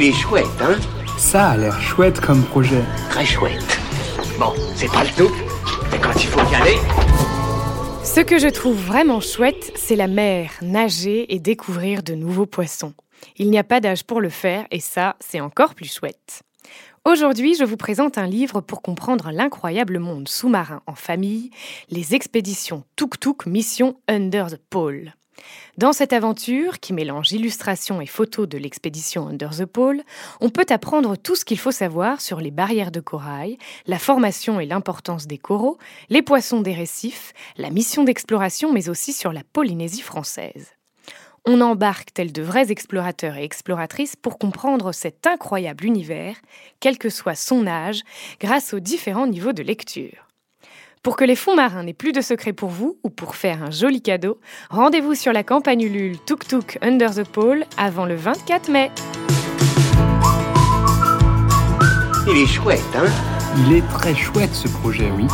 Il est chouette, hein Ça a l'air chouette comme projet. Très chouette. Bon, c'est pas le tout, mais quand il faut y aller... Ce que je trouve vraiment chouette, c'est la mer, nager et découvrir de nouveaux poissons. Il n'y a pas d'âge pour le faire et ça, c'est encore plus chouette. Aujourd'hui, je vous présente un livre pour comprendre l'incroyable monde sous-marin en famille, les expéditions Tuk Tuk Mission Under the Pole. Dans cette aventure, qui mélange illustrations et photos de l'expédition Under the Pole, on peut apprendre tout ce qu'il faut savoir sur les barrières de corail, la formation et l'importance des coraux, les poissons des récifs, la mission d'exploration, mais aussi sur la Polynésie française. On embarque tels de vrais explorateurs et exploratrices pour comprendre cet incroyable univers, quel que soit son âge, grâce aux différents niveaux de lecture. Pour que les fonds marins n'aient plus de secrets pour vous ou pour faire un joli cadeau, rendez-vous sur la campagne Ulule Tuk Tuk Under the Pole avant le 24 mai. Il est chouette, hein? Il est très chouette ce projet, oui.